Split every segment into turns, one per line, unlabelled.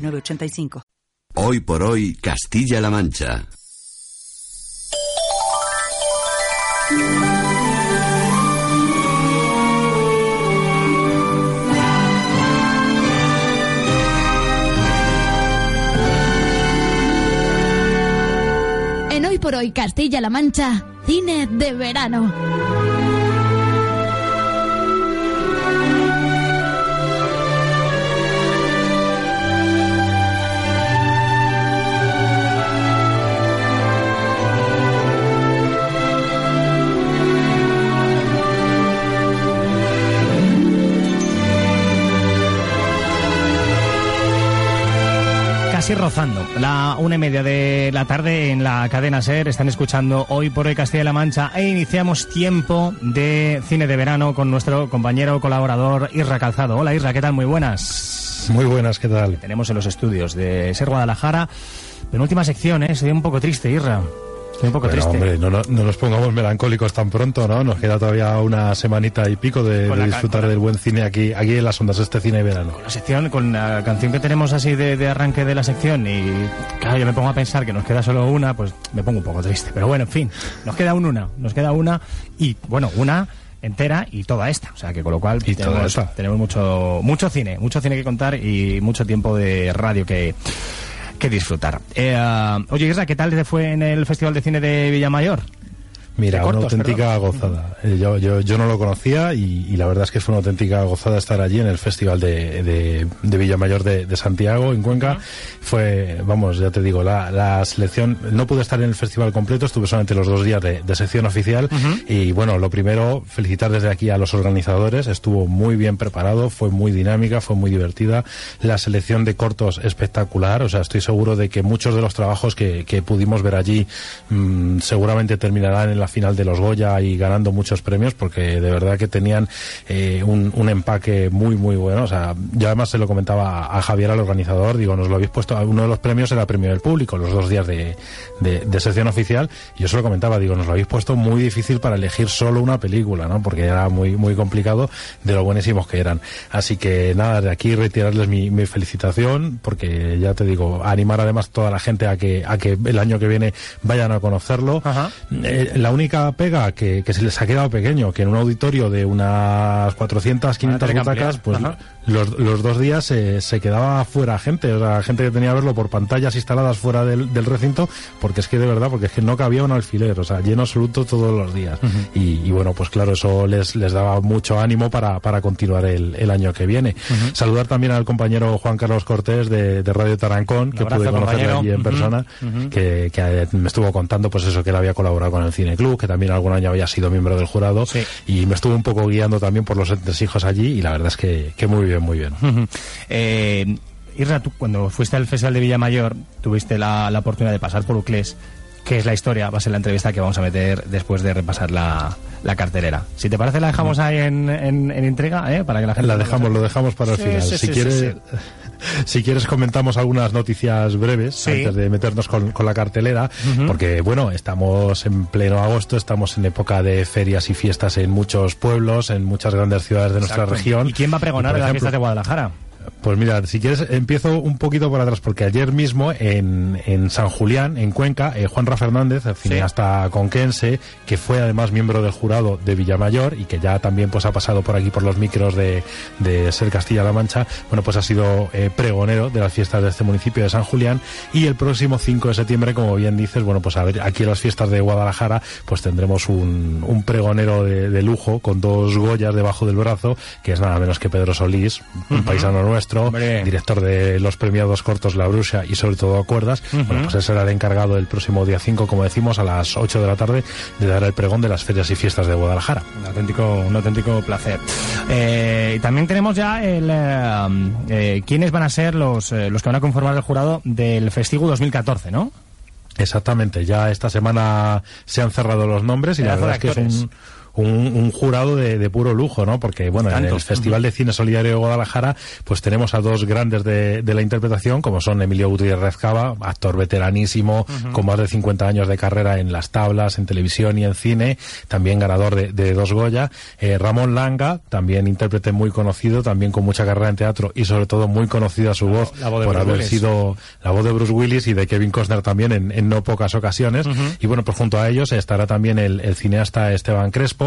906985.
Hoy por hoy, Castilla-La Mancha.
En Hoy por Hoy Castilla-La Mancha, cine de verano.
Casi rozando. La una y media de la tarde en la cadena SER están escuchando hoy por hoy Castilla-La Mancha e iniciamos tiempo de cine de verano con nuestro compañero colaborador Isra Calzado. Hola Isra, ¿qué tal? Muy buenas.
Muy buenas, ¿qué tal?
Tenemos en los estudios de SER Guadalajara. Penúltima sección, ¿eh? Estoy un poco triste, Isra. Estoy un poco
Pero,
triste.
hombre, no, no- no nos pongamos melancólicos tan pronto, ¿no? Nos queda todavía una semanita y pico de,
Con
disfrutar
con
del buen cine aquí, aquí en las ondas, este cine de verano.
la sección, con la canción que tenemos así de, de arranque de la sección y claro, yo me pongo a pensar que nos queda solo una, pues me pongo un poco triste. Pero bueno, en fin, nos queda un una, nos queda una y bueno, una entera y toda esta. O sea que con lo cual
Y
tenemos, tenemos mucho, mucho cine, mucho cine que contar y mucho tiempo de radio que, que disfrutar. Eh, oye, Isra, ¿qué tal te fue en el Festival de Cine de Villamayor?
Mira, una auténtica gozada. Eh, Yo, yo, yo no lo conocía y, y la verdad es que fue una auténtica gozada estar allí en el Festival de, de, de Villamayor de, de Santiago, en Cuenca. Fue, vamos, ya te digo, la, la selección, no pude estar en el festival completo, estuve solamente los dos días de, de sección oficial. Y bueno, lo primero, felicitar desde aquí a los organizadores, estuvo muy bien preparado, fue muy dinámica, fue muy divertida. La selección de cortos espectacular, o sea, estoy seguro de que muchos de los trabajos que, que pudimos ver allí mm, seguramente terminarán en la final de los Goya y ganando muchos premios porque de verdad que tenían eh, un, un empaque muy muy bueno. O sea, yo además se lo comentaba a Javier, al organizador, digo, nos lo habéis puesto, uno de los premios era el premio del público, los dos días de, de, de sección oficial, y yo se lo comentaba, digo, nos lo habéis puesto muy difícil para elegir solo una película, ¿no? Porque era muy muy complicado de lo buenísimos que eran. Así que nada, de aquí retirarles mi, mi felicitación, porque ya te digo, animar además toda la gente a que, a que el año que viene vayan a conocerlo.
Ajá.
Eh, la única pega que, que se les ha quedado pequeño, que en un auditorio de unas 400, 500
tener que
butacas, pues los, los dos días eh, se quedaba fuera gente, o sea, gente que tenía que verlo por pantallas instaladas fuera del, del recinto, porque es que de verdad, porque es que no cabía un alfiler, o sea, lleno absoluto todos los días. y, y bueno, pues claro, eso les, les daba mucho ánimo para, para continuar el, el año que viene. Saludar también al compañero Juan Carlos Cortés de, de Radio Tarancón, que
abrazo,
pude
compañero.
allí en persona, que, que, eh, me estuvo contando pues eso, que él había colaborado con el Cine Club, que también algún año había sido miembro del jurado,
Sí.
y me estuvo un poco guiando también por los entresijos allí, y la verdad es que, que muy bien, muy bien.
Eh, Irra, tú cuando fuiste al Festival de Villamayor tuviste la, la oportunidad de pasar por Uclés, que es la historia, va a ser la entrevista que vamos a meter después de repasar la, la cartelera. Si te parece la dejamos ahí en, en, en entrega, ¿eh? para que la gente...
La dejamos, lo dejamos para el
Sí,
final.
sí,
si
sí,
quieres,
sí, sí.
si quieres comentamos algunas noticias breves
Sí.
antes de meternos con, con la cartelera, porque bueno, estamos en pleno agosto, estamos en época de ferias y fiestas en muchos pueblos, en muchas grandes ciudades de nuestra región.
¿Y quién va a pregonar en las fiestas de Guadalajara?
Pues mira, si quieres, empiezo un poquito por atrás, porque ayer mismo en, en San Julián, en Cuenca, eh, Juan Ra Fernández, el cineasta conquense, que fue además miembro del jurado de Villamayor y que ya también pues ha pasado por aquí por los micros de, de Ser Castilla-La Mancha, bueno, pues ha sido eh, pregonero de las fiestas de este municipio de San Julián. Y el próximo 5 de septiembre, como bien dices, bueno, pues a ver, aquí en las fiestas de Guadalajara, pues tendremos un, un pregonero de, de lujo con dos Goyas debajo del brazo, que es nada menos que Pedro Solís, un paisano nuestro,
Hombre.
director de los premiados cortos La Bruja y sobre todo Cuerdas. Bueno, pues él será el encargado el próximo día 5, como decimos, a las 8 de la tarde, de dar el pregón de las ferias y fiestas de Guadalajara.
Un auténtico, un auténtico placer. Eh, y también tenemos ya el eh, eh, quiénes van a ser los, eh, los que van a conformar el jurado del Festivo 2014, ¿no?
Exactamente, ya esta semana se han cerrado los nombres y la verdad es que es un, un, un jurado de, de puro lujo, ¿no? Porque, bueno, en el Festival de Cine Solidario de Guadalajara, pues tenemos a dos grandes de, de la interpretación, como son Emilio Gutiérrez Cava, actor veteranísimo, con más de 50 años de carrera en las tablas, en televisión y en cine, también ganador de, de dos Goya. Eh, Ramón Langa, también intérprete muy conocido, también con mucha carrera en teatro y sobre todo muy conocida su voz
la voz
por
Bruce
haber
Willis.
sido la voz de Bruce Willis y de Kevin Costner también en, en no pocas ocasiones. Y bueno, pues junto a ellos estará también el, el cineasta Esteban Crespo.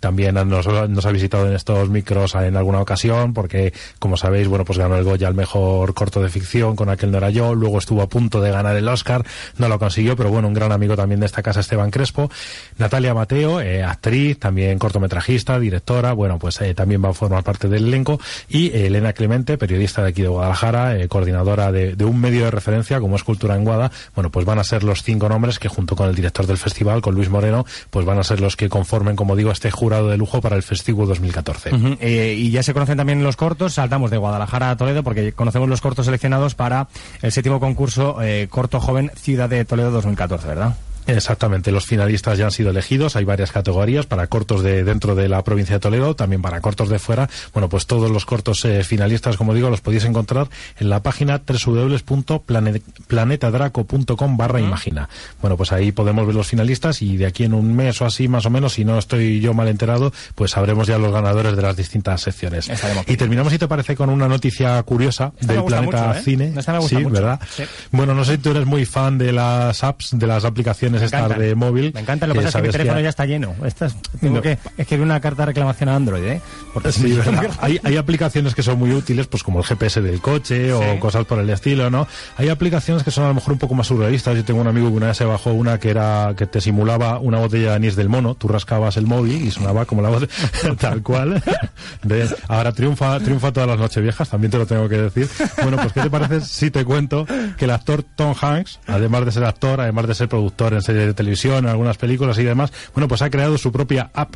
También nos, ha visitado en estos micros en alguna ocasión, porque, como sabéis, bueno, pues ganó el Goya al mejor corto de ficción con aquel no era yo. Luego estuvo a punto de ganar el Oscar, no lo consiguió, pero bueno, un gran amigo también de esta casa, Esteban Crespo. Natalia Mateo, eh, actriz, también cortometrajista, directora, bueno, pues eh, también va a formar parte del elenco. Y eh, Elena Clemente, periodista de aquí de Guadalajara, coordinadora de, de un medio de referencia como es Cultura en Guada. Bueno, pues van a ser los cinco nombres que junto con el director del festival, con Luis Moreno, pues van a ser los que conformen, como digo, este jurado de lujo para el Festivo 2014.
Ujú. Eh, y ya se conocen también los cortos, saltamos de Guadalajara a Toledo porque conocemos los cortos seleccionados para el séptimo concurso eh, Corto Joven Ciudad de Toledo 2014, ¿verdad?
Exactamente, los finalistas ya han sido elegidos, hay varias categorías para cortos de dentro de la provincia de Toledo, también para cortos de fuera. Bueno, pues todos los cortos eh, finalistas, como digo, los podéis encontrar en la página www.planetadraco.com barra imagina. Bueno, pues ahí podemos ver los finalistas y de aquí en un mes o así, más o menos, si no estoy yo mal enterado, pues sabremos ya los ganadores de las distintas secciones. Y terminamos, si te parece, con una noticia curiosa
Esta
del planeta
mucho, ¿eh?
cine.
Esta me gusta
sí,
mucho.
¿verdad?
Sí.
Bueno, no sé si tú eres muy fan de las apps, de las aplicaciones
Me
estas de móvil.
Me encanta, lo que pasa es que mi teléfono
que-
ya está lleno. Estas, tengo
No.
que escribir una carta de reclamación a Android, ¿eh? Porque
Sí, hay, hay aplicaciones que son muy útiles, pues como el GPS del coche o
Sí.
cosas por el estilo, ¿no? Hay aplicaciones que son a lo mejor un poco más surrealistas. Yo tengo un amigo que una vez se bajó una que era que te simulaba una botella de anís del mono. Tú rascabas el móvil y sonaba como la voz tal cual. De- ahora triunfa triunfa todas las noches viejas, también te lo tengo que decir. Bueno, pues ¿qué te parece si te cuento que el actor Tom Hanks, además de ser actor, además de ser productor en series de televisión, en algunas películas y demás, bueno, pues ha creado su propia app.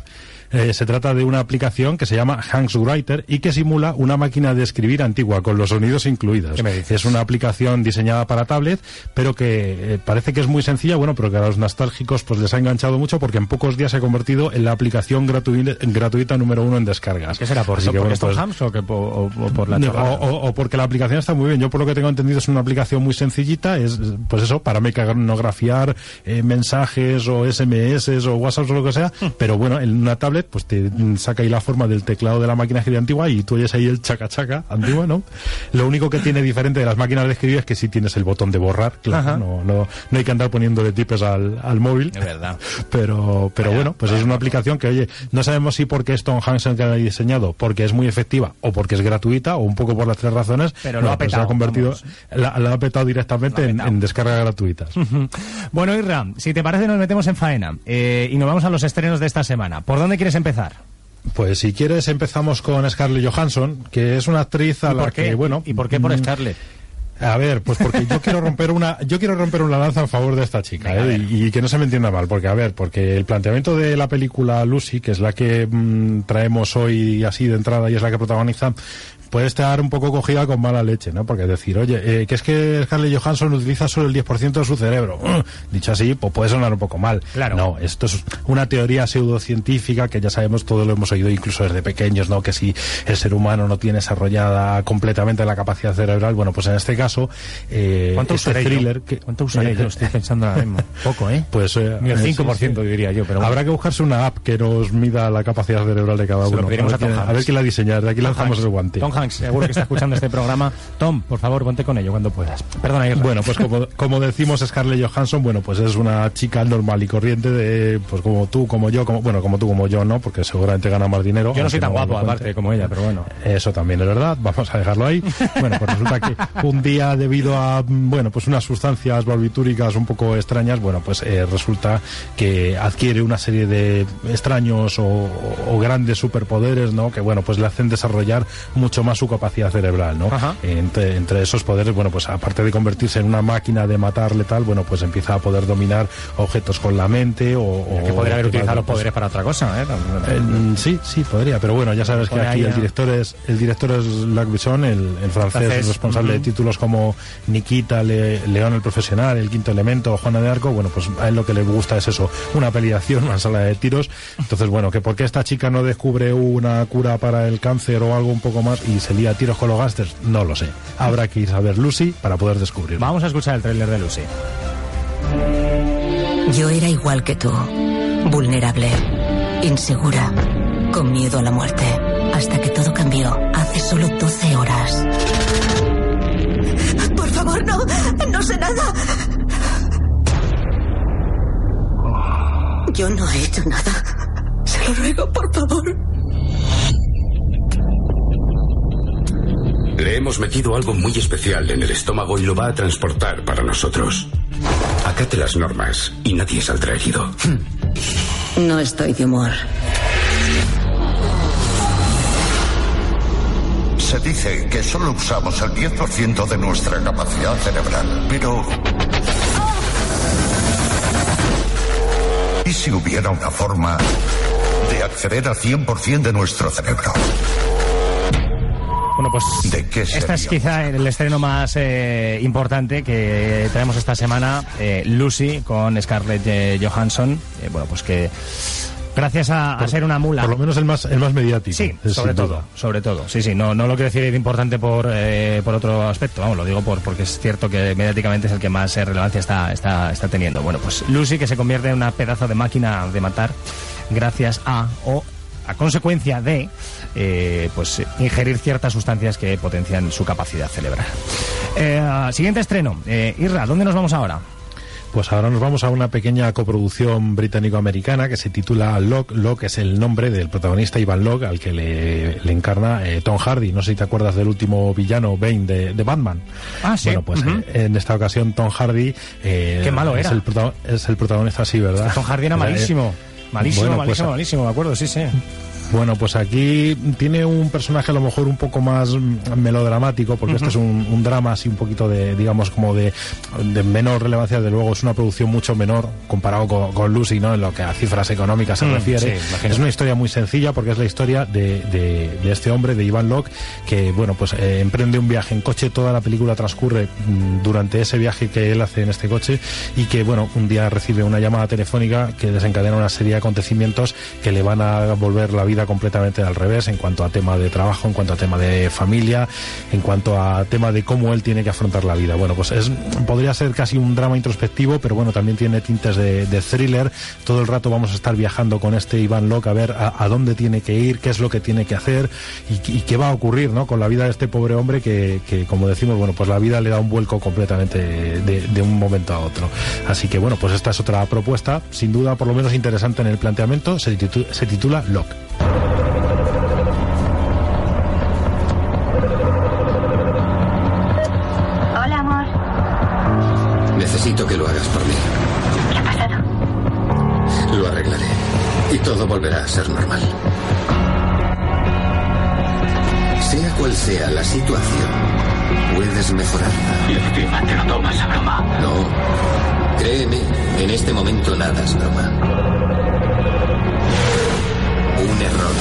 Eh, se trata de una aplicación que se llama Hanks Writer y que simula una máquina de escribir antigua con los sonidos incluidos. Es una aplicación diseñada para tablet, pero que eh, parece que es muy sencilla, bueno, pero que a los nostálgicos pues les ha enganchado mucho porque en pocos días se ha convertido en la aplicación gratuita, gratuita número uno en descargas.
¿Qué será? ¿Por, eso, porque
bueno, pues,
o, que po- o- o por la
no, o, o- o porque la aplicación está muy bien. Yo por lo que tengo entendido es una aplicación muy sencillita, es pues eso, para mecanografiar eh, mensajes o SMS o WhatsApp o lo que sea, pero bueno, en una tablet pues te saca ahí la forma del teclado de la máquina de escribir antigua y tú oyes ahí el chaca chaca antiguo, ¿no? Lo único que tiene diferente de las máquinas de escribir es que sí tienes el botón de borrar, claro, no, no, no hay que andar poniéndole tipes al, al móvil.
Es verdad.
Pero, pero bueno, pues es una aplicación que, oye, no sabemos si porque es Tom Hanks el que la ha diseñado, porque es muy efectiva o porque es gratuita o un poco por las tres razones.
Pero lo ha
pues se
petado,
ha convertido, la, la ha petado directamente
ha
en, en descargas gratuitas.
Bueno, Irra, si te parece nos metemos en faena eh, y nos vamos a los estrenos de esta semana. ¿Por dónde quieres empezar?
Pues si quieres empezamos con Scarlett Johansson, que es una actriz a
¿Y
la
por qué?
que, bueno...
¿Y por qué por
mm,
Scarlett?
A ver, pues porque yo quiero romper una, yo quiero romper una lanza en favor de esta chica,
Venga, a
¿eh? y que no se me entienda mal, porque a ver, porque el planteamiento de la película Lucy, que es la que mm, traemos hoy así de entrada y es la que protagoniza, puede estar un poco cogida con mala leche, ¿no? Porque decir, oye, eh, que es que Scarlett Johansson utiliza solo el 10% de su cerebro. Dicho así, pues puede sonar un poco mal.
Claro.
No, esto es una teoría pseudocientífica que ya sabemos, todos lo hemos oído incluso desde pequeños, ¿no? Que si el ser humano no tiene desarrollada completamente la capacidad cerebral, bueno, pues en este caso, eh,
¿Cuánto
este
usaré
thriller
yo?
que-
¿Cuánto usaré
eh,
yo? Estoy pensando ahora mismo. Poco, ¿eh?
Pues eh,
Ni el
eh,
5%
sí, sí.
diría yo, pero bueno.
Habrá que buscarse una app que nos mida la capacidad cerebral de cada
Se lo
uno.
pediremos
a,
a
ver
Tom
quién- a
Hanks.
ver quién la diseña, de aquí lanzamos
Hanks.
el guante.
Tom Hanks, seguro que está escuchando este programa. Tom, por favor, ponte con ello cuando puedas. Perdona, Irra.
Bueno, pues como, como decimos Scarlett Johansson, bueno, pues es una chica normal y corriente de, pues como tú, como yo, como, bueno, como tú, como yo, ¿no? Porque seguramente gana más dinero.
yo no soy tan guapo,
lo cuente.
aparte, como ella, pero bueno.
Eso también es verdad, vamos a dejarlo ahí. Bueno, pues resulta que un día debido a, bueno, pues unas sustancias barbitúricas un poco extrañas, bueno, pues eh, resulta que adquiere una serie de extraños o, o grandes superpoderes, ¿no? Que, bueno, pues le hacen desarrollar mucho más su capacidad cerebral, ¿no? Entre, entre esos poderes, bueno, pues aparte de convertirse en una máquina de matar letal, bueno, pues empieza a poder dominar objetos con la mente o... o-
Que podría haber utilizado los poderes para otra cosa, ¿eh?
eh, sí, sí, podría, pero bueno, ya sabes que aquí el director es el director es Luc Besson, el, el francés,
Francés,
responsable de
ujú.
títulos como Nikita, Le- León el profesional, El quinto elemento, Juana de Arco. Bueno, pues a él lo que le gusta es eso, una acción, una sala de tiros. Entonces, bueno, que porque esta chica no descubre una cura para el cáncer o algo un poco más y se lía a tiros con los gángsters, no lo sé. Habrá que ir a ver Lucy para poder descubrirlo.
Vamos a escuchar el tráiler de Lucy.
Yo era igual que tú, vulnerable, insegura, con miedo a la muerte, hasta que todo cambió hace solo 12 horas.
No. No sé nada. Yo no he hecho nada. Se lo ruego, por favor.
Le hemos metido algo muy especial en el estómago y lo va a transportar para nosotros. Acate las normas y nadie saldrá herido.
No estoy de humor.
Se dice que solo usamos el 10% de nuestra capacidad cerebral, pero... ¿Y si hubiera una forma de acceder al 100% de nuestro cerebro?
Bueno, pues
¿De qué
este es quizá el estreno más eh, importante que traemos esta semana, eh, Lucy con Scarlett eh, Johansson. Eh, bueno, pues que gracias a, a ser una mula.
Por lo menos el más, el más mediático.
Sí, sobre todo,
duda.
sobre todo. Sí, sí, no, no lo quiero decir de importante por, eh, por otro aspecto, vamos, lo digo por, porque es cierto que mediáticamente es el que más eh, relevancia está, está, está teniendo. Bueno, pues Lucy que se convierte en una pedazo de máquina de matar gracias a o a consecuencia de eh, pues ingerir ciertas sustancias que potencian su capacidad cerebral. Eh, siguiente estreno, eh, Irra, ¿dónde nos vamos ahora?
Pues ahora nos vamos a una pequeña coproducción británico-americana que se titula Locke. Locke es el nombre del protagonista Ivan Locke, al que le, le encarna eh, Tom Hardy. No sé si te acuerdas del último villano Bane de, de Batman.
Ah, sí.
Bueno, pues eh, en esta ocasión Tom Hardy... eh,
Qué malo
es
era.
El prota- es el protagonista, sí, ¿verdad?
Tom Hardy era malísimo. Malísimo,
bueno, pues,
malísimo, malísimo, me acuerdo, sí, sí.
Bueno, pues aquí tiene un personaje a lo mejor un poco más melodramático, porque este es un, un drama así un poquito de, digamos, como de, de menor relevancia, de luego es una producción mucho menor comparado con, con Lucy, ¿no? En lo que a cifras económicas se
Mm,
refiere.
sí,
es una historia muy sencilla porque es la historia de, de- de este hombre, de Ivan Locke, que, bueno, pues eh, emprende un viaje en coche, toda la película transcurre mm, durante ese viaje que él hace en este coche y que, bueno, un día recibe una llamada telefónica que desencadena una serie de acontecimientos que le van a volver la vida completamente al revés en cuanto a tema de trabajo, en cuanto a tema de familia, en cuanto a tema de cómo él tiene que afrontar la vida. Bueno, pues es podría ser casi un drama introspectivo, pero bueno, también tiene tintes de, thriller. Todo el rato vamos a estar viajando con este Iván Locke a ver a, dónde tiene que ir, qué es lo que tiene que hacer y, qué va a ocurrir ¿no? con la vida de este pobre hombre que, que, como decimos, bueno, pues la vida le da un vuelco completamente de, un momento a otro. Así que bueno, pues esta es otra propuesta, sin duda por lo menos interesante en el planteamiento, se, se titula Locke.
Hola, amor.
Necesito que lo hagas por mí.
¿Qué ha pasado?
Lo arreglaré. Y todo volverá a ser normal. Sea cual sea la situación, puedes mejorarla.
Y encima te lo tomas a broma.
No. Créeme, en este momento nada es broma. Un error.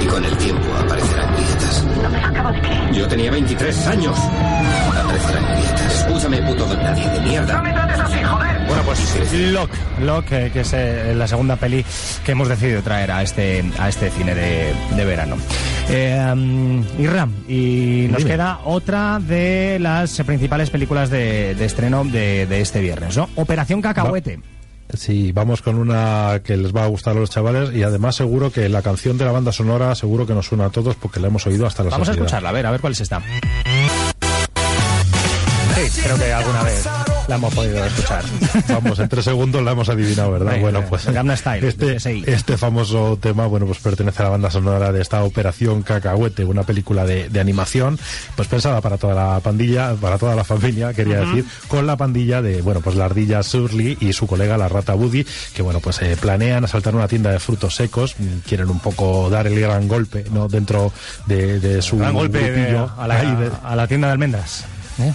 Y con el tiempo aparecerán grietas.
No me lo acabo de creer.
Yo tenía 23 años. Aparecerán grietas. Escúchame, puto don nadie de mierda.
¡No me trates así, joder!
Bueno, pues Locke, Locke, eh, que es eh, la segunda peli que hemos decidido traer a este, a este cine de, de verano. Eh, um, Irra, y nos
Dime.
queda otra de las principales películas de, de estreno de, de este viernes, ¿no? Operación Cacahuete.
Sí, vamos con una que les va a gustar a los chavales y además seguro que la canción de la banda sonora seguro que nos suena a todos porque la hemos oído hasta la
Vamos a escucharla, a ver, a ver cuál es esta. Sí, creo que alguna vez. La hemos podido escuchar.
Vamos, en tres segundos la hemos adivinado, ¿verdad? Bueno, pues
Gamma Style,
este, este famoso tema, bueno, pues pertenece a la banda sonora de esta Operación Cacahuete, una película de, de animación, pues pensada para toda la pandilla, para toda la familia, quería decir, con la pandilla de, bueno, pues la ardilla Surly y su colega la rata Woody, que bueno, pues eh, planean asaltar una tienda de frutos secos, quieren un poco dar el gran golpe, ¿no? Dentro de, de su
Gran golpe de-
grupillo.
a, la,
Ahí de-
a la tienda de almendras.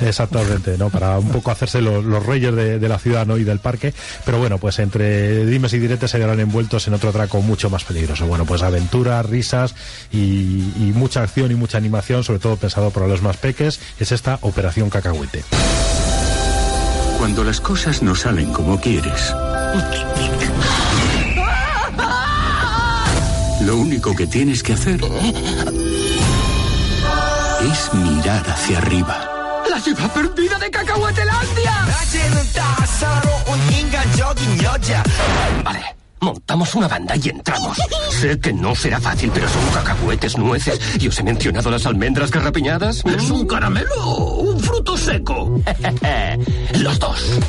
Exactamente, ¿no? Para un poco hacerse los, los reyes de, de la ciudad ¿no? y del parque. Pero bueno, pues entre dimes y diretes se verán envueltos en otro atraco mucho más peligroso. Bueno, pues aventuras, risas y, y mucha acción y mucha animación, sobre todo pensado para los más peques, es esta Operación Cacahuete.
Cuando las cosas no salen como quieres, lo único que tienes que hacer es mirar hacia arriba.
¡La ciudad perdida de Cacahuetelandia! Vale, montamos una banda y entramos. Sé que no será fácil, pero son cacahuetes, nueces. ¿Y os he mencionado las almendras garrapiñadas? ¿Es un caramelo o un fruto seco? Los dos.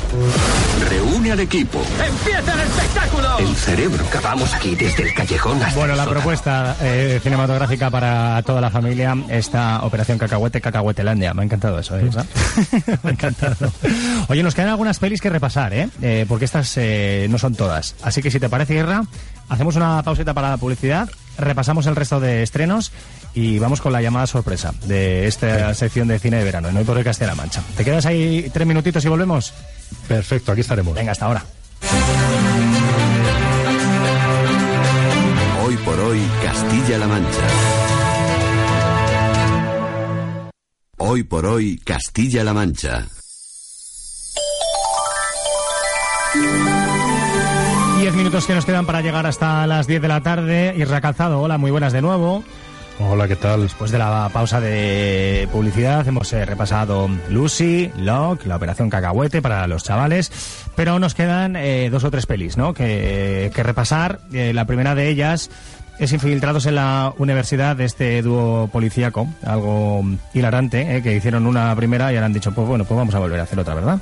Reúne al equipo.
¡Empieza el espectáculo!
El cerebro.
Acabamos aquí desde el callejón hasta
Bueno, la
sótano.
propuesta eh, cinematográfica para toda la familia, esta Operación Cacahuete, Cacahuetelandia. Me ha encantado eso, ¿eh? Me ha encantado. Oye, nos quedan algunas pelis que repasar, ¿eh? Eh, porque estas eh, no son todas. Así que si te parece, Guerra, hacemos una pausita para la publicidad, repasamos el resto de estrenos y vamos con la llamada sorpresa de esta sección de cine de verano, en Hoy por el Castilla-La Mancha. ¿Te quedas ahí tres minutitos y volvemos?
Perfecto, aquí estaremos.
Venga, hasta ahora.
Hoy por hoy, Castilla-La Mancha. Hoy por hoy, Castilla-La Mancha.
Minutos que nos quedan para llegar hasta las 10 de la tarde. Irra Calzado, hola, muy buenas de nuevo.
Hola, ¿qué tal?
Después de la pausa de publicidad hemos eh, repasado Lucy, Locke, la operación Cacahuete para los chavales, pero nos quedan eh, dos o tres pelis, ¿no? Que, que repasar. Eh, la primera de ellas es Infiltrados en la Universidad de este dúo policíaco, algo hilarante, que hicieron una primera y ahora han dicho, pues bueno, pues vamos a volver a hacer otra, ¿verdad?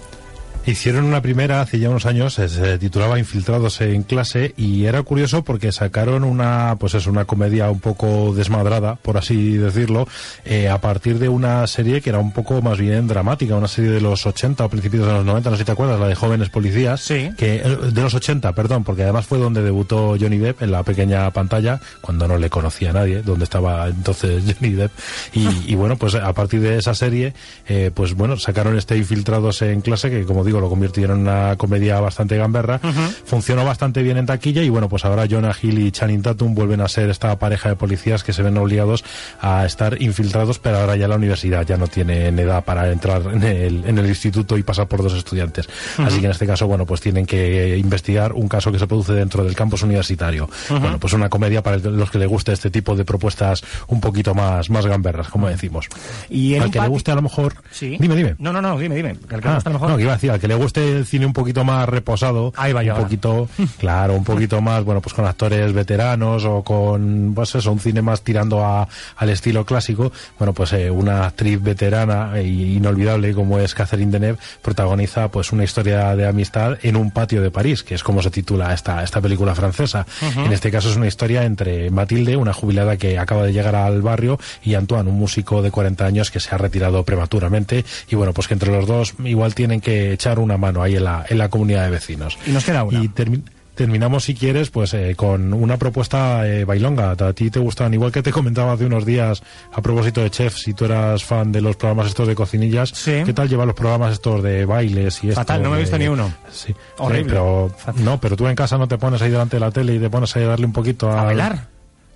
Hicieron una primera hace ya unos años, eh, se titulaba Infiltrados en clase y era curioso porque sacaron una, pues es una comedia un poco desmadrada, por así decirlo, eh, a partir de una serie que era un poco más bien dramática, una serie de los 80 o principios de los 90, no sé si te acuerdas, la de Jóvenes Policías,
Sí.
que eh, de los 80, perdón, porque además fue donde debutó Johnny Depp en la pequeña pantalla, cuando no le conocía a nadie, donde estaba entonces Johnny Depp. Y, y bueno, pues a partir de esa serie, eh, pues bueno, sacaron este Infiltrados en clase, que como digo, lo convirtieron en una comedia bastante gamberra. Funcionó bastante bien en taquilla y bueno, pues ahora Jonah Hill y Channing Tatum vuelven a ser esta pareja de policías que se ven obligados a estar infiltrados, pero ahora ya la universidad ya no tienen edad para entrar en el, en el instituto y pasar por dos estudiantes. Así que en este caso, bueno, pues tienen que investigar un caso que se produce dentro del campus universitario. Bueno, pues una comedia para los que les guste este tipo de propuestas un poquito más, más gamberras, como decimos.
Y
al que le guste a lo mejor...
Sí.
Dime, dime.
No, no, no, dime, dime. Al que
Ah,
le guste a lo mejor.
No, que iba a decir, al que le guste el cine un poquito más reposado,
Ahí va
un
ahora.
poquito, claro, un poquito más, bueno, pues con actores veteranos o con, pues eso, un cine más tirando a, al estilo clásico, bueno, pues eh, una actriz veterana e inolvidable como es Catherine Deneuve protagoniza pues una historia de amistad en un patio de París, que es como se titula esta, esta película francesa. En este caso es una historia entre Matilde, una jubilada que acaba de llegar al barrio, y Antoine, un músico de 40 años que se ha retirado prematuramente, y bueno, pues que entre los dos igual tienen que echar una mano ahí en la, en la comunidad de vecinos.
Y nos queda una.
Y termi- terminamos, si quieres, pues eh, con una propuesta eh, bailonga. A ti te gustan, igual que te comentaba hace unos días a propósito de chefs, si tú eras fan de los programas estos de cocinillas,
Sí.
¿qué tal llevar los programas estos de bailes y esto?
Fatal, no me he visto ni uno.
Sí.
Horrible.
Eh, pero, no, pero tú en casa no te pones ahí delante de la tele y te pones ahí a darle un poquito a...
¿A bailar?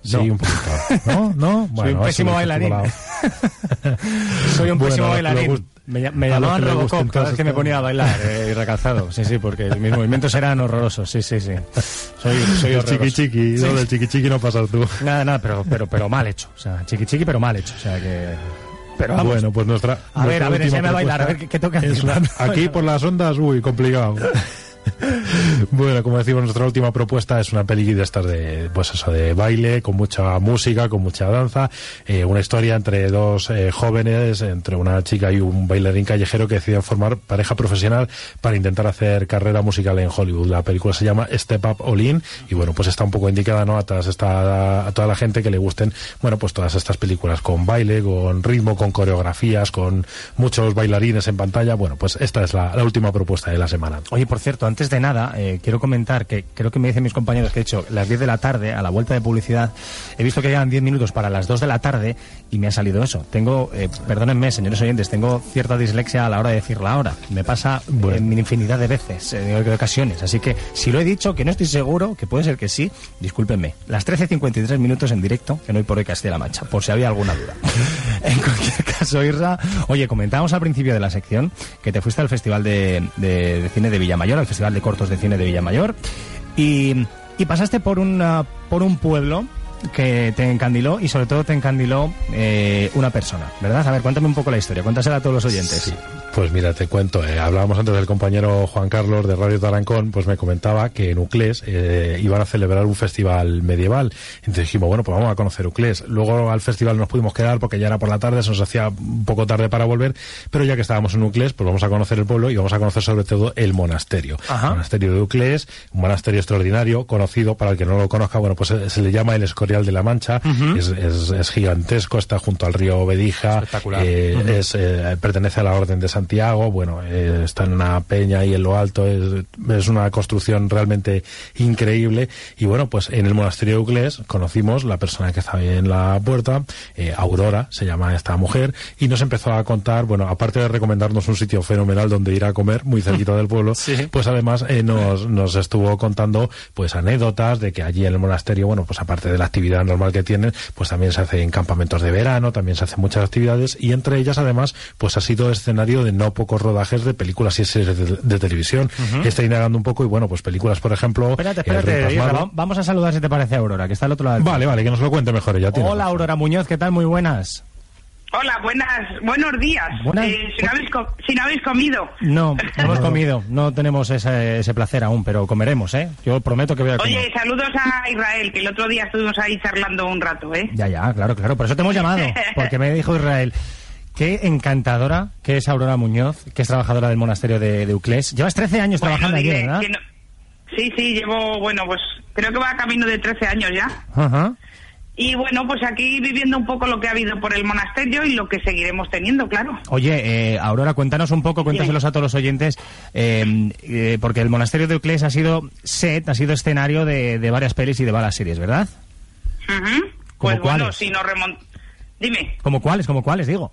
Sí,
No.
un poquito. ¿No? ¿No?
Soy un pésimo bailarín. Soy un pésimo bailarín. Me, me llamaban Robocop cada vez que me ponía a bailar eh, y recalzado. Sí, sí, porque mis movimientos eran horrorosos. Sí, sí, sí. Soy, soy
El chiqui chiqui,
Sí.
no, del chiqui chiqui no pasas tú.
Nada, nada, pero, pero, pero mal hecho. O sea, chiqui chiqui, pero mal hecho. O sea que. Pero vamos.
Bueno, pues nuestra.
A ver, a ver, enséñame a bailar, a ver qué- qué toca
Aquí por las ondas, uy, complicado. Bueno, como decimos, nuestra última propuesta es una peli de de, pues eso, de baile, con mucha música, con mucha danza, eh, una historia entre dos eh, jóvenes, entre una chica y un bailarín callejero que deciden formar pareja profesional para intentar hacer carrera musical en Hollywood. La película se llama Step Up All In y bueno, pues está un poco indicada, ¿no? A, todas esta, a toda la gente que le gusten, bueno, pues todas estas películas con baile, con ritmo, con coreografías, con muchos bailarines en pantalla. Bueno, pues esta es la, la última propuesta de la semana.
Oye, por cierto, antes de nada, eh, quiero comentar que creo que me dicen mis compañeros que he hecho las 10 de la tarde, a la vuelta de publicidad, he visto que llegan 10 minutos para las 2 de la tarde y me ha salido eso. Tengo, eh, perdónenme, señores oyentes, tengo cierta dislexia a la hora de decir la hora. Me pasa en infinidad de veces, eh, de ocasiones. Así que si lo he dicho, que no estoy seguro, que puede ser que sí, discúlpenme. Las 13.53 minutos en directo, que no hay por hoy Castilla-La Mancha, por si había alguna duda. en cualquier caso, Irra, oye, comentábamos al principio de la sección que te fuiste al Festival de, de- de Cine de Villamayor, al Festival de Cortos de Cine de Villamayor, y, y pasaste por, una, por un pueblo que te encandiló y sobre todo te encandiló eh, una persona, ¿verdad? A ver, cuéntame un poco la historia, cuéntasela a todos los oyentes.
Pues mira, te cuento, eh, hablábamos antes del compañero Juan Carlos de Radio Tarancón, pues me comentaba que en Uclés eh, iban a celebrar un festival medieval. Entonces dijimos, bueno, pues vamos a conocer Uclés. Luego al festival nos pudimos quedar porque ya era por la tarde, se nos hacía un poco tarde para volver, pero ya que estábamos en Uclés, pues vamos a conocer el pueblo y vamos a conocer sobre todo el monasterio.
Ajá.
El monasterio de Uclés, un monasterio extraordinario, conocido, para el que no lo conozca, bueno, pues se, se le llama el Escorial de la Mancha, es, es- es gigantesco, está junto al río Bedija, eh, es, eh, pertenece a la Orden de Santiago, bueno, eh, está en una peña ahí en lo alto, es, es una construcción realmente increíble. Y bueno, pues en el monasterio de Uclés conocimos la persona que estaba ahí en la puerta, Aurora, se llama esta mujer, y nos empezó a contar, bueno, aparte de recomendarnos un sitio fenomenal donde ir a comer, muy cerquita del pueblo, pues además nos, nos estuvo contando pues anécdotas de que allí en el monasterio, bueno, pues aparte de la actividad normal que tienen, pues también se hacen campamentos de verano, también se hacen muchas actividades y entre ellas además pues ha sido escenario de no pocos rodajes de películas y series de, de televisión.
Ujú.
Está indagando un poco y bueno, pues películas, por ejemplo,
Espérate,
Rey
espérate, vamos a saludar si te parece a Aurora, que está al otro lado.
Vale, vale, que nos lo cuente mejor ella. tiene
Hola, Aurora Muñoz, ¿qué tal? Muy buenas.
Hola, buenas, buenos días.
Buenas-
Eh, si, no habéis co- si no habéis comido.
No, no hemos comido, no tenemos ese, ese placer aún, pero comeremos, ¿eh? Yo prometo que voy a comer.
Oye, saludos a Israel, que el otro día estuvimos ahí charlando un rato, ¿eh?
Ya, ya, claro, claro, por eso te hemos llamado, porque me dijo Israel. Qué encantadora que es Aurora Muñoz, que es trabajadora del monasterio de, de Uclés. Llevas 13 años
Bueno,
trabajando allí, ¿verdad?
no- Sí, sí, llevo, bueno, pues creo que va camino de 13 años ya.
Ajá.
Y bueno, pues aquí viviendo un poco lo que ha habido por el monasterio y lo que seguiremos teniendo, claro.
Oye, eh, Aurora, cuéntanos un poco, cuéntaselos a todos los oyentes, eh, eh, porque el monasterio de Uclés ha sido set, ha sido escenario de, de varias pelis y de varias series, ¿verdad?
Ujú. Pues bueno,
cuáles?
si nos remontamos... Dime.
¿Como cuáles? ¿Como cuáles, digo?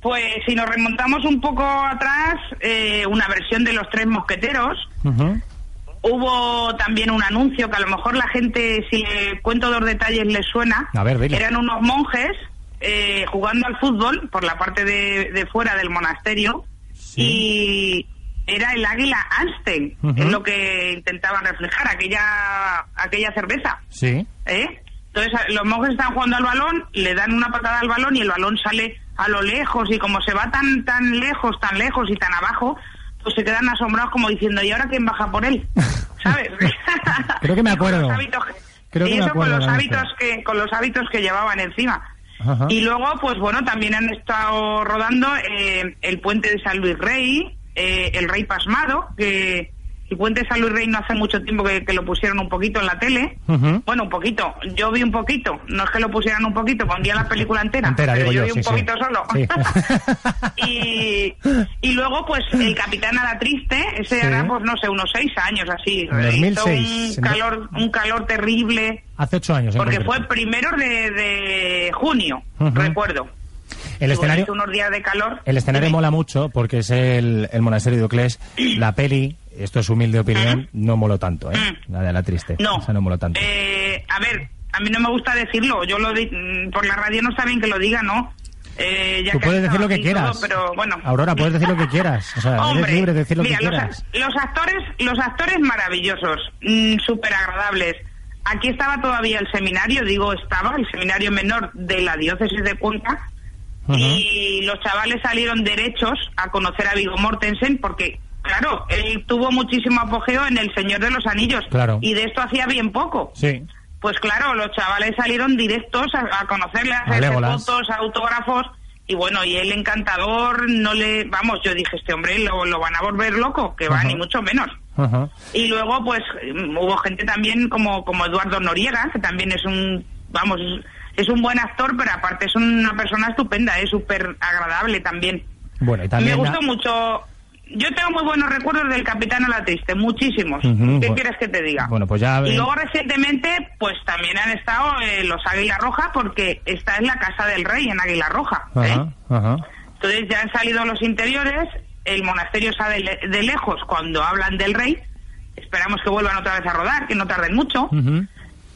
Pues si nos remontamos un poco atrás, eh, una versión de Los Tres Mosqueteros, Hubo también un anuncio que a lo mejor la gente, si le cuento dos detalles, les suena.
A ver, dile.
Eran unos monjes eh, jugando al fútbol por la parte de, de fuera del monasterio y era el águila Einstein,
Ujú.
es lo que intentaban reflejar, aquella, aquella cerveza.
Sí.
¿eh? Entonces los monjes están jugando al balón, le dan una patada al balón y el balón sale a lo lejos y como se va tan tan lejos, tan lejos y tan abajo, pues se quedan asombrados como diciendo, ¿y ahora quién baja por él? ¿Sabes?
Creo que me acuerdo.
los hábitos,
Creo
y
que me
eso
acuerdo
con los hábitos que con los hábitos que llevaban encima.
Ajá.
Y luego, pues bueno, también han estado rodando eh, el puente de San Luis Rey, eh, el Rey Pasmado, que el puente de San Luis Rey no hace mucho tiempo que, que lo pusieron un poquito en la tele. Bueno, un poquito. Yo vi un poquito. No es que lo pusieran un poquito, pondría la película entera.
Entera,
pero
digo
yo vi
sí,
un
sí.
poquito solo.
Sí.
y, y luego, pues, el Capitán a la Triste, ese hará, pues, no sé, unos seis años así.
En
Hizo
2006.
un calor, un calor terrible.
Hace ocho años.
Porque fue primero de, de junio, recuerdo.
El
Y
escenario,
unos días de calor.
el escenario mola mucho porque es el, el monasterio de Uclés. La peli, esto es humilde opinión, no moló tanto, ¿eh? La de la triste.
No.
Esa no moló tanto.
Eh, a ver, a mí no me gusta decirlo. Yo lo di- mm, por la radio no está bien que lo diga, ¿no? Eh, ya
Tú puedes decir lo que quieras.
todo, pero bueno.
Aurora, puedes decir lo que quieras. O sea, eres
Hombre,
libre de decir lo
mira,
que
los,
quieras.
a- los actores, los actores maravillosos, súper agradables. Aquí estaba todavía el seminario, digo estaba, el seminario menor de la diócesis de Cuenca, y los chavales salieron derechos a conocer a Vigo Mortensen porque claro, él tuvo muchísimo apogeo en El Señor de los Anillos.
Claro.
Y de esto hacía bien poco.
Sí.
Pues claro, los chavales salieron directos a, a conocerle, a hacerle fotos, autógrafos. Y bueno, y él encantador, no le. Vamos, yo dije, este hombre lo, lo van a volver loco, que va, ni mucho menos.
Ajá.
Y luego, pues, mm, hubo gente también como, como Eduardo Noriega, que también es un, vamos, es, un buen actor, pero aparte es una persona estupenda, es súper agradable también.
Bueno, y también...
Me gustó mucho. Yo tengo muy buenos recuerdos del Capitán a la Triste, muchísimos.
Ujú,
¿Qué
bueno.
quieres que te diga?
Bueno, pues ya...
Y luego recientemente, pues también han estado eh, los Águila Roja, porque esta es la casa del rey en Águila Roja. ¿eh?
Ajá.
Entonces ya han salido los interiores, el monasterio sale le- de lejos cuando hablan del rey. Esperamos que vuelvan otra vez a rodar, que no tarden mucho.
Ujú.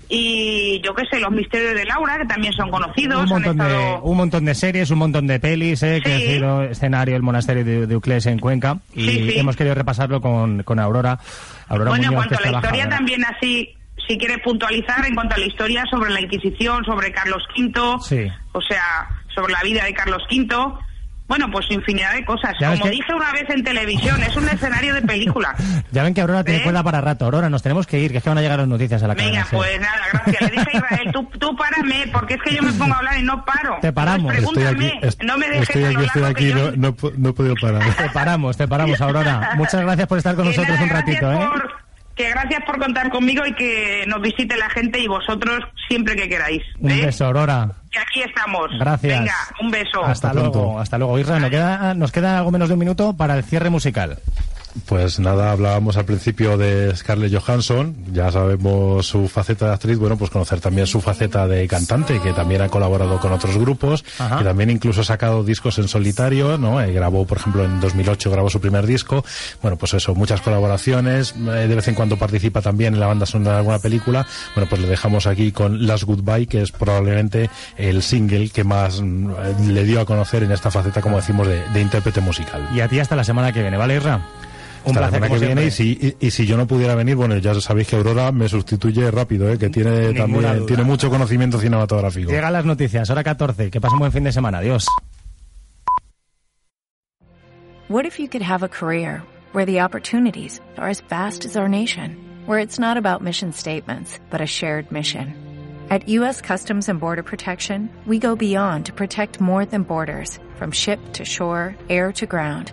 Y yo qué sé, los misterios de Laura, que también son conocidos.
Un
han
montón, de,
estado-
un montón de series, un montón de pelis, eh, que ha
Sí.
sido escenario el monasterio de, de en Cuenca. Y
Sí, sí.
hemos querido repasarlo con, con Aurora. Aurora
Bueno, en cuanto
que
a la historia también así, si quieres puntualizar, en cuanto a la historia sobre la Inquisición, sobre Carlos V,
Sí.
o sea, sobre la vida de Carlos V, bueno, pues infinidad de cosas. Como
que-
dije una vez en televisión, es un escenario de película.
Ya ven que Aurora tiene
¿Eh?
cuerda para rato. Aurora, nos tenemos que ir, que es que van a llegar las noticias a la cadena.
Venga, pues nada, gracias. Le dije a Israel, tú, tú párame, porque es que yo me pongo a hablar y no paro.
Te paramos.
Entonces,
Estoy aquí,
pregúntame,
est-
no me dejes
estoy
a
aquí, estoy aquí,
yo-
no, no, no he podido parar.
Te paramos, te paramos, Aurora. Muchas gracias por estar con
Que
nosotros
nada,
un ratito, ¿eh?
por- que gracias por contar conmigo y que nos visite la gente y vosotros siempre que queráis.
Un
¿eh?
beso, Aurora.
Que aquí estamos.
Gracias.
Venga, un beso.
Hasta, luego, hasta luego. Isra, nos queda, nos queda algo menos de un minuto para el cierre musical.
Pues nada, hablábamos al principio de Scarlett Johansson, ya sabemos su faceta de actriz, bueno, pues conocer también su faceta de cantante, que también ha colaborado con otros grupos,
Ajá.
que también incluso ha sacado discos en solitario, ¿no? Eh, grabó, por ejemplo, en 2008 grabó su primer disco, bueno, pues eso, muchas colaboraciones, eh, de vez en cuando participa también en la banda sonora de alguna película, bueno, pues le dejamos aquí con Last Goodbye, que es probablemente el single que más mm, le dio a conocer en esta faceta, como decimos, de, de intérprete musical.
Y a ti hasta la semana que viene, ¿vale, Isra? Un
Hasta la
placer,
semana que viene y si, y, y si yo no pudiera venir, bueno, ya sabéis que Aurora me sustituye rápido, ¿eh? que tiene
Ninguna
también
duda.
tiene mucho conocimiento cinematográfico.
Llegan las noticias, hora 14. Que pasen buen fin de semana. Adiós.
What if you could have a career where the opportunities are as vast as our nation, where it's not about mission statements, but a shared mission? At U.S. Customs and Border Protection, we go beyond to protect more than borders, from ship to shore, air to ground,